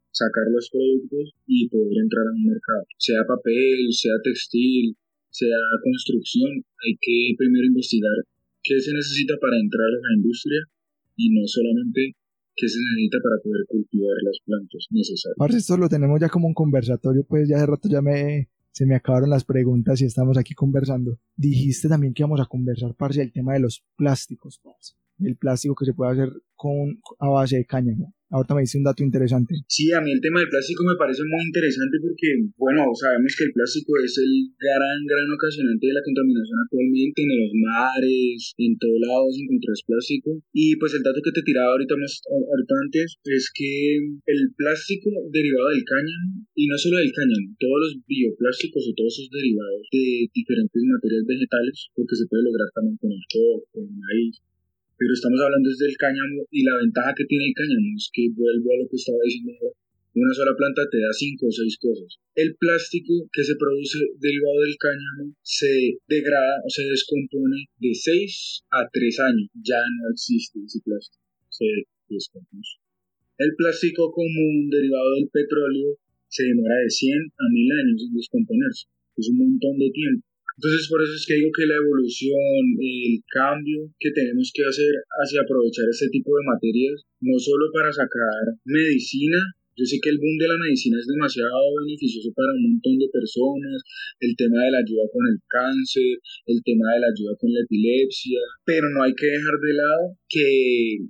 Speaker 3: sacar los productos y poder entrar a un mercado, sea papel, sea textil, sea construcción, hay que primero investigar qué se necesita para entrar a la industria y no solamente que se necesita para poder cultivar las plantas necesarias.
Speaker 2: Parce, esto lo tenemos ya como un conversatorio, pues ya hace rato ya me, se me acabaron las preguntas y estamos aquí conversando. Dijiste también que íbamos a conversar, parce, el tema de los plásticos, parce. El plástico que se puede hacer con, a base de cáñamo. Ahorita me dice un dato interesante.
Speaker 3: Sí, a mí el tema del plástico me parece muy interesante porque, bueno, sabemos que el plástico es el gran, gran ocasionante de la contaminación actualmente en los mares, en todos lados encuentras plástico. Y pues el dato que te tiraba ahorita más ahorita antes es que el plástico derivado del cáñamo, y no solo del cáñamo, todos los bioplásticos o todos esos derivados de diferentes materias vegetales, porque se puede lograr también con el coco, con el maíz, pero estamos hablando desde el cáñamo y la ventaja que tiene el cáñamo es que vuelvo a lo que estaba diciendo una sola planta te da cinco o seis cosas. El plástico que se produce derivado del cáñamo se degrada o se descompone de 6 a 3 años. Ya no existe ese plástico. Se descompuso. El plástico común derivado del petróleo se demora de 100 a 1000 años en descomponerse. Es un montón de tiempo. Entonces, por eso es que digo que la evolución, el cambio que tenemos que hacer hacia aprovechar este tipo de materias, no solo para sacar medicina, yo sé que el boom de la medicina es demasiado beneficioso para un montón de personas, el tema de la ayuda con el cáncer, el tema de la ayuda con la epilepsia, pero no hay que dejar de lado que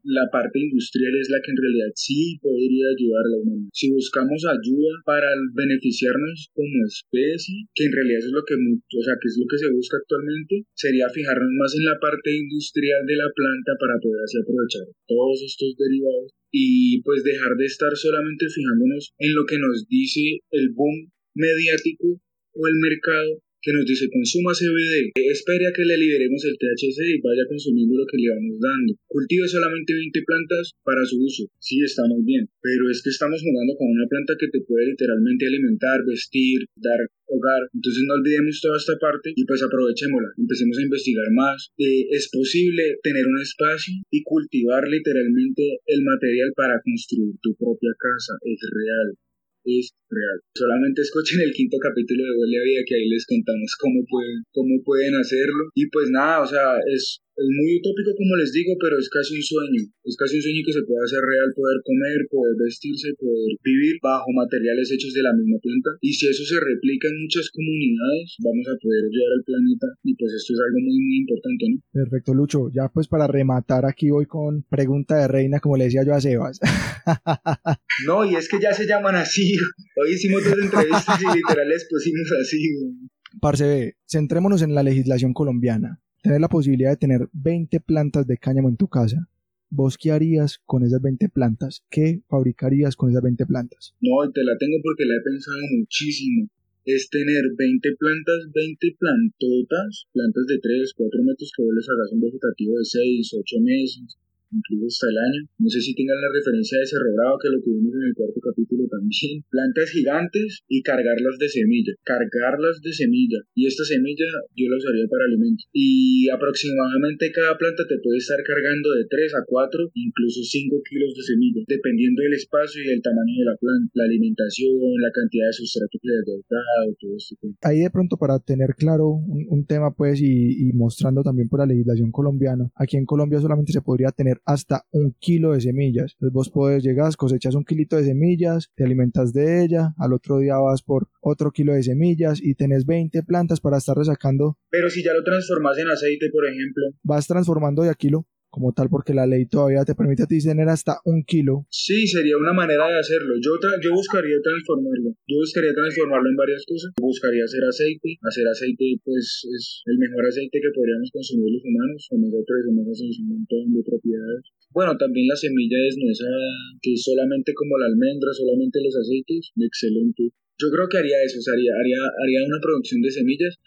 Speaker 3: la parte industrial es la que en realidad sí podría ayudar a la humanidad. Si buscamos ayuda para beneficiarnos como especie, que en realidad es lo que, o sea, que es lo que se busca actualmente, sería fijarnos más en la parte industrial de la planta para poder así aprovechar todos estos derivados y pues dejar de estar solamente fijándonos en lo que nos dice el boom mediático o el mercado que nos dice consuma CBD, espere a que le liberemos el THC y vaya consumiendo lo que le vamos dando. Cultive solamente 20 plantas para su uso. Sí, está muy bien, pero es que estamos jugando con una planta que te puede literalmente alimentar, vestir, dar hogar. Entonces no olvidemos toda esta parte y pues aprovechémosla. Empecemos a investigar más. Eh, es posible tener un espacio y cultivar literalmente el material para construir tu propia casa. Es real es real. Solamente escuchen el quinto capítulo de Huele a Vida que ahí les contamos cómo pueden, cómo pueden hacerlo. Y pues nada, o sea, es es muy utópico como les digo, pero es casi un sueño. Es casi un sueño que se pueda hacer real, poder comer, poder vestirse, poder vivir bajo materiales hechos de la misma planta. Y si eso se replica en muchas comunidades, vamos a poder ayudar al planeta. Y pues esto es algo muy, muy importante, ¿no?
Speaker 2: Perfecto, Lucho. Ya pues para rematar aquí voy con pregunta de reina, como le decía yo a Sebas.
Speaker 3: no, y es que ya se llaman así. Hoy hicimos dos entrevistas y literal les pusimos así.
Speaker 2: Parce, centrémonos en la legislación colombiana tener la posibilidad de tener 20 plantas de cáñamo en tu casa, ¿vos qué harías con esas 20 plantas? ¿Qué fabricarías con esas 20 plantas?
Speaker 3: No, te la tengo porque la he pensado muchísimo. Es tener 20 plantas, 20 plantotas, plantas de 3, 4 metros que vos les hagas un vegetativo de 6, 8 meses, incluso hasta el año. No sé si tengan la referencia de Cerro Bravo que lo tuvimos en el cuarto capítulo también. Plantas gigantes y cargarlas de semilla. Cargarlas de semilla. Y esta semilla yo la usaría para alimentos. Y aproximadamente cada planta te puede estar cargando de 3 a 4, incluso 5 kilos de semilla, dependiendo del espacio y del tamaño de la planta, la alimentación, la cantidad de sustrato que le has dado, todo esto.
Speaker 2: Ahí de pronto para tener claro un, tema pues y, y mostrando también por la legislación colombiana, aquí en Colombia solamente se podría tener hasta un kilo de semillas. Entonces vos podés llegar, cosechas un kilito de semillas, te alimentas de ella, al otro día vas por otro kilo de semillas y tenés 20 plantas para estar resacando.
Speaker 3: Pero si ya lo transformas en aceite, por ejemplo.
Speaker 2: Vas transformando de a kilo como tal porque la ley todavía te permite a ti tener hasta un kilo.
Speaker 3: Sí, sería una manera de hacerlo. Yo, yo buscaría transformarlo. Yo buscaría transformarlo en varias cosas. Buscaría hacer aceite. Hacer aceite pues es el mejor aceite que podríamos consumir los humanos. Omega 3, omega 6, un montón de propiedades. Bueno, también la semilla es desnuesada, que solamente como la almendra, solamente los aceites, excelente. Yo creo que haría eso, haría, haría, haría una producción de semillas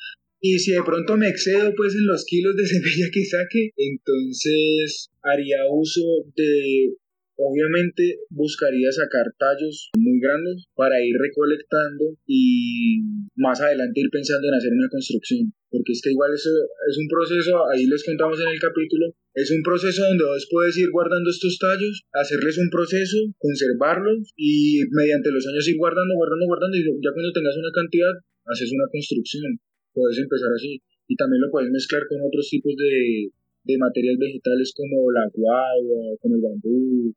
Speaker 3: y si de pronto me excedo pues en los kilos de semilla que saque, entonces haría uso de Obviamente buscaría sacar tallos muy grandes para ir recolectando y más adelante ir pensando en hacer una construcción. Porque es que igual eso es un proceso, ahí les contamos en el capítulo, es un proceso donde vos puedes ir guardando estos tallos, hacerles un proceso, conservarlos y mediante los años ir guardando, guardando, guardando y ya cuando tengas una cantidad, haces una construcción puedes empezar así. Y también lo puedes mezclar con otros tipos de, de materiales vegetales como la guagua, con el bambú,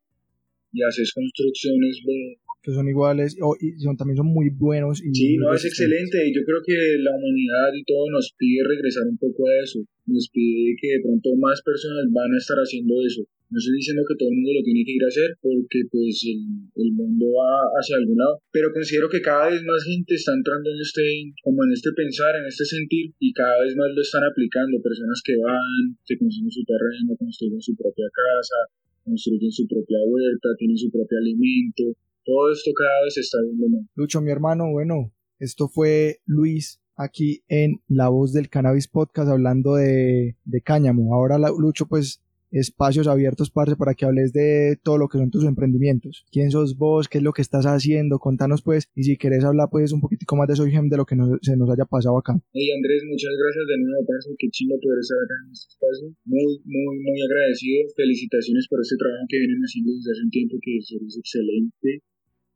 Speaker 3: y haces construcciones de,
Speaker 2: que son iguales y son, también son muy buenos. Y
Speaker 3: sí, no, es excelente y yo creo que la humanidad y todo nos pide regresar un poco a eso, nos pide que de pronto más personas van a estar haciendo eso. No estoy diciendo que todo el mundo lo tiene que ir a hacer porque pues el, el, mundo va hacia algún lado, pero considero que cada vez más gente está entrando en este, como en este pensar, en este sentir y cada vez más lo están aplicando. Personas que van, que construyen su terreno, construyen su propia casa, construyen su propia huerta, tienen su propio alimento. Todo esto cada vez está viendo más.
Speaker 2: Lucho, mi hermano, bueno, esto fue Luis aquí en La Voz del Cannabis Podcast hablando de, de cáñamo. Ahora Lucho pues espacios abiertos, parce, para que hables de todo lo que son tus emprendimientos. ¿Quién sos vos? ¿Qué es lo que estás haciendo? Contanos, pues, y si querés hablar, pues, un poquitico más de Soy Gem, de lo que se nos haya pasado acá.
Speaker 3: Hey, Andrés, muchas gracias de nuevo, parce, qué chido poder estar acá en este espacio. Muy, muy, muy agradecido. Felicitaciones por este trabajo que vienen haciendo desde hace un tiempo, que es excelente.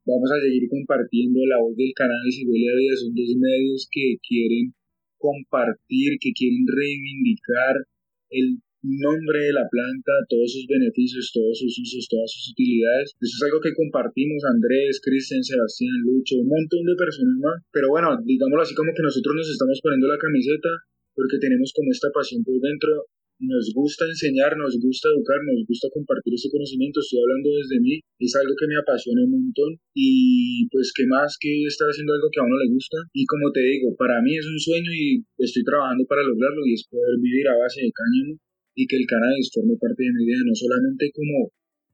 Speaker 3: Vamos a seguir compartiendo la voz del canal y Huele a. Son dos medios que quieren compartir, que quieren reivindicar el nombre de la planta, todos sus beneficios, todos sus usos, todas sus utilidades. Eso es algo que compartimos Andrés, Cristian, Sebastián, Lucho, un montón de personas más. Pero bueno, digámoslo así como que nosotros nos estamos poniendo la camiseta porque tenemos como esta pasión por dentro. Nos gusta enseñar, nos gusta educar, nos gusta compartir este conocimiento. Estoy hablando desde mí, es algo que me apasiona un montón. Y pues, ¿qué más que estar haciendo algo que a uno le gusta? Y como te digo, para mí es un sueño y estoy trabajando para lograrlo y es poder vivir a base de cáñamo y que el cannabis forme parte de mi vida, no solamente como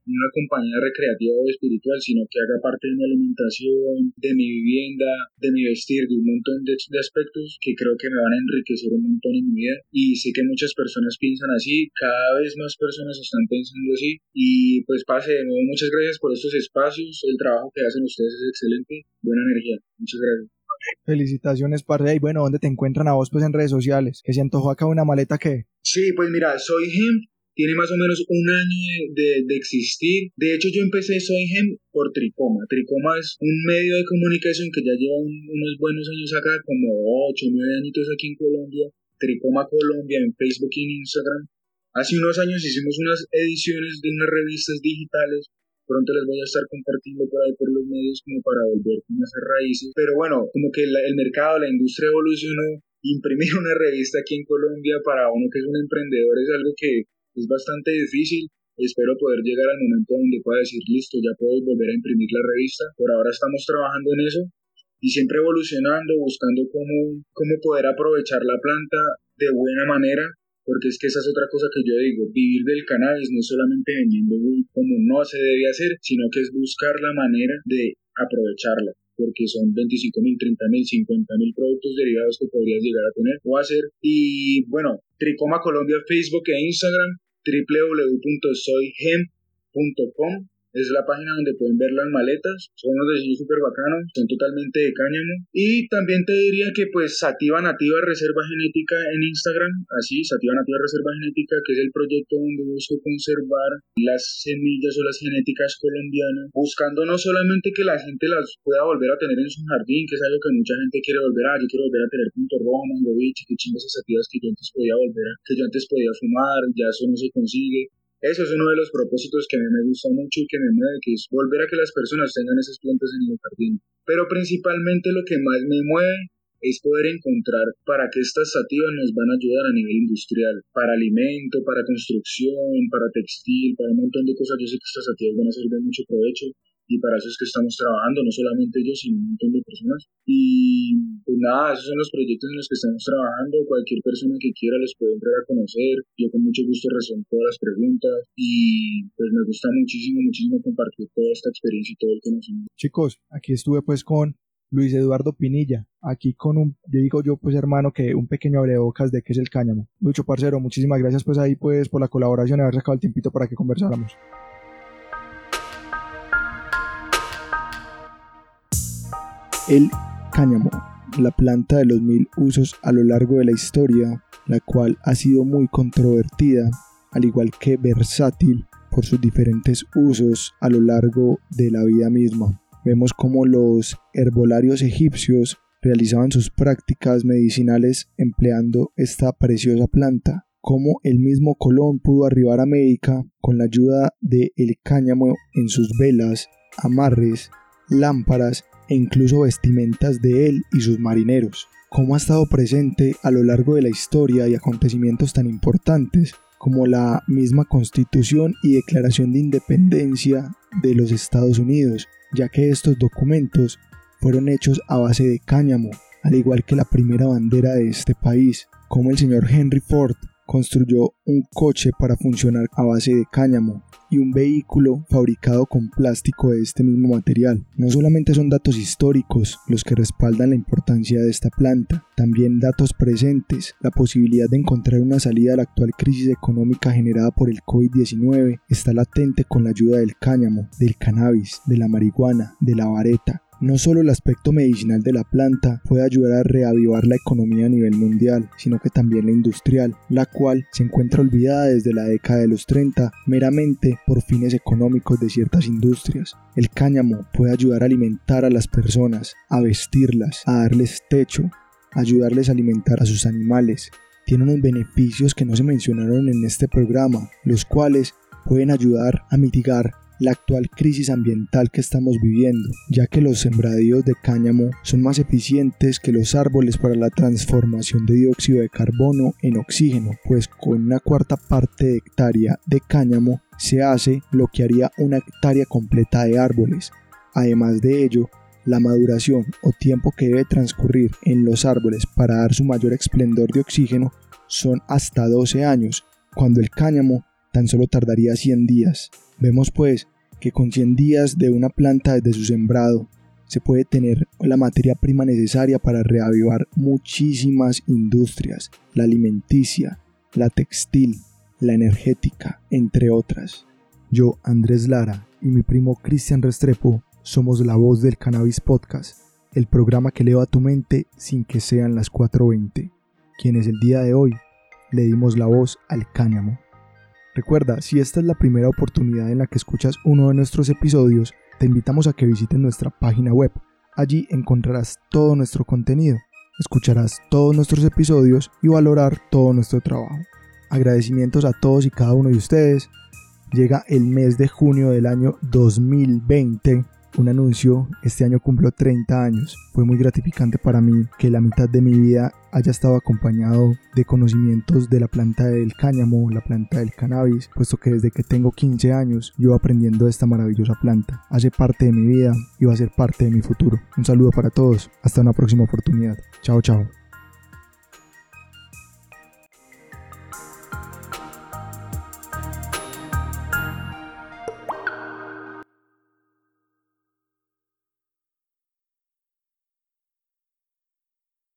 Speaker 3: una compañía recreativa o espiritual, sino que haga parte de mi alimentación, de mi vivienda, de mi vestir, de un montón de, aspectos que creo que me van a enriquecer un montón en mi vida. Y sé que muchas personas piensan así, cada vez más personas están pensando así. Y pues pase de nuevo, muchas gracias por estos espacios, el trabajo que hacen ustedes es excelente, buena energía, muchas gracias.
Speaker 2: Felicitaciones, Parre. Y bueno, ¿dónde te encuentran a vos pues en redes sociales? ¿Que se antojó acá una maleta que?
Speaker 3: Sí, pues mira, soy Hemp, tiene más o menos un año de, de, existir. De hecho, yo empecé Soy Hemp por Tricoma. Tricoma es un medio de comunicación que ya lleva unos buenos años acá, como 8 o 9 añitos aquí en Colombia. Tricoma Colombia en Facebook y en Instagram. Hace unos años hicimos unas ediciones de unas revistas digitales pronto les voy a estar compartiendo por ahí por los medios como para volver a hacer raíces. Pero bueno, como que el mercado, la industria evolucionó, imprimir una revista aquí en Colombia para uno que es un emprendedor es algo que es bastante difícil. Espero poder llegar al momento donde pueda decir, listo, ya puedo volver a imprimir la revista. Por ahora estamos trabajando en eso y siempre evolucionando, buscando cómo, cómo poder aprovechar la planta de buena manera porque es que esa es otra cosa que yo digo, vivir del cannabis no es solamente vendiendo como no se debe hacer, sino que es buscar la manera de aprovecharla porque son 25 mil, 30 mil, 50 mil productos derivados que podrías llegar a tener o hacer. Y bueno, Tricoma Colombia, Facebook e Instagram, www.soyhem.com es la página donde pueden ver las maletas. Son unos diseños súper bacanos, son totalmente de cáñamo. Y también te diría que pues Sativa Nativa Reserva Genética en Instagram, así, Sativa Nativa Reserva Genética, que es el proyecto donde busco conservar las semillas o las genéticas colombianas, buscando no solamente que la gente las pueda volver a tener en su jardín, que es algo que mucha gente quiere volver a, yo quiero volver a tener punto rojo, mango bicho, que chingas esas sativas que yo antes podía volver a, que yo antes podía fumar, ya eso no se consigue eso es uno de los propósitos que a mí me gusta mucho y que me mueve, que es volver a que las personas tengan esas plantas en el jardín. Pero principalmente lo que más me mueve es poder encontrar para qué estas sativas nos van a ayudar a nivel industrial, para alimento, para construcción, para textil, para un montón de cosas. Yo sé que estas sativas van a ser de mucho provecho y para eso es que estamos trabajando, no solamente ellos, sino un montón de personas. Y pues nada, esos son los proyectos en los que estamos trabajando. Cualquier persona que quiera les puede entrar a conocer. Yo con mucho gusto resuelvo todas las preguntas y pues me gusta muchísimo, muchísimo compartir toda esta experiencia y todo el conocimiento.
Speaker 2: Chicos, aquí estuve pues con Luis Eduardo Pinilla, aquí con un, yo digo yo pues hermano que un pequeño abrebocas de qué es el cáñamo. Lucho Parcero, muchísimas gracias pues ahí pues por la colaboración y haber sacado el tiempito para que conversáramos. El cáñamo, la planta de los mil usos a lo largo de la historia, la cual ha sido muy controvertida, al igual que versátil por sus diferentes usos a lo largo de la vida misma. Vemos cómo los herbolarios egipcios realizaban sus prácticas medicinales empleando esta preciosa planta, cómo el mismo Colón pudo arribar a América con la ayuda del el cáñamo en sus velas, amarres, lámparas e incluso vestimentas de él y sus marineros, cómo ha estado presente a lo largo de la historia y acontecimientos tan importantes como la misma Constitución y Declaración de Independencia de los Estados Unidos, ya que estos documentos fueron hechos a base de cáñamo, al igual que la primera bandera de este país, como el señor Henry Ford construyó un coche para funcionar a base de cáñamo y un vehículo fabricado con plástico de este mismo material. No solamente son datos históricos los que respaldan la importancia de esta planta, también datos presentes, la posibilidad de encontrar una salida a la actual crisis económica generada por el COVID-19 está latente con la ayuda del cáñamo, del cannabis, de la marihuana, de la vareta, no solo el aspecto medicinal de la planta puede ayudar a reavivar la economía a nivel mundial, sino que también la industrial, la cual se encuentra olvidada desde la década de los 30 meramente por fines económicos de ciertas industrias. El cáñamo puede ayudar a alimentar a las personas, a vestirlas, a darles techo, ayudarles a alimentar a sus animales. Tiene unos beneficios que no se mencionaron en este programa, los cuales pueden ayudar a mitigar la actual crisis ambiental que estamos viviendo, ya que los sembradíos de cáñamo son más eficientes que los árboles para la transformación de dióxido de carbono en oxígeno, pues con una cuarta parte de hectárea de cáñamo se hace lo que haría una hectárea completa de árboles. Además de ello, la maduración o tiempo que debe transcurrir en los árboles para dar su mayor esplendor de oxígeno son hasta 12 años, cuando el cáñamo tan solo tardaría 100 días. Vemos pues que con 100 días de una planta desde su sembrado se puede tener la materia prima necesaria para reavivar muchísimas industrias, la alimenticia, la textil, la energética, entre otras. Yo, Andrés Lara, y mi primo Cristian Restrepo somos la voz del Cannabis Podcast, el programa que eleva tu mente sin que sean las 4.20, quienes el día de hoy le dimos la voz al cáñamo. Recuerda, si esta es la primera oportunidad en la que escuchas uno de nuestros episodios, te invitamos a que visites nuestra página web. Allí encontrarás todo nuestro contenido, escucharás todos nuestros episodios y valorar todo nuestro trabajo. Agradecimientos a todos y cada uno de ustedes. Llega el mes de junio del año 2020 un anuncio, este año cumplo 30 años. Fue muy gratificante para mí que la mitad de mi vida haya estado acompañado de conocimientos de la planta del cáñamo, la planta del cannabis, puesto que desde que tengo 15 años yo aprendiendo de esta maravillosa planta. Hace parte de mi vida y va a ser parte de mi futuro. Un saludo para todos, hasta una próxima oportunidad. Chao, chao.